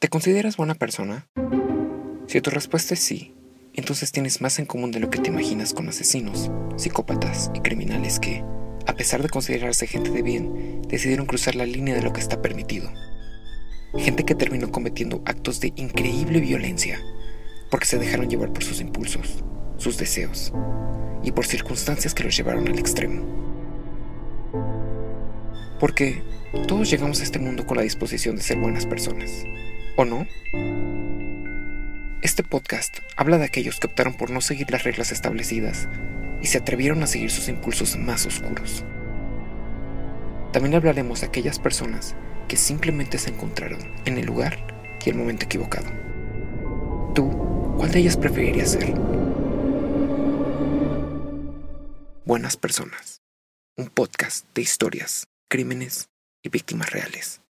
¿Te consideras buena persona? Si tu respuesta es sí, entonces tienes más en común de lo que te imaginas con asesinos, psicópatas y criminales que, a pesar de considerarse gente de bien, decidieron cruzar la línea de lo que está permitido. Gente que terminó cometiendo actos de increíble violencia porque se dejaron llevar por sus impulsos, sus deseos y por circunstancias que los llevaron al extremo. Porque todos llegamos a este mundo con la disposición de ser buenas personas, ¿o no? Este podcast habla de aquellos que optaron por no seguir las reglas establecidas y se atrevieron a seguir sus impulsos más oscuros. También hablaremos de aquellas personas que simplemente se encontraron en el lugar y el momento equivocado. ¿Tú cuál de ellas preferirías ser? Buenas personas. Un podcast de historias, crímenes y víctimas reales.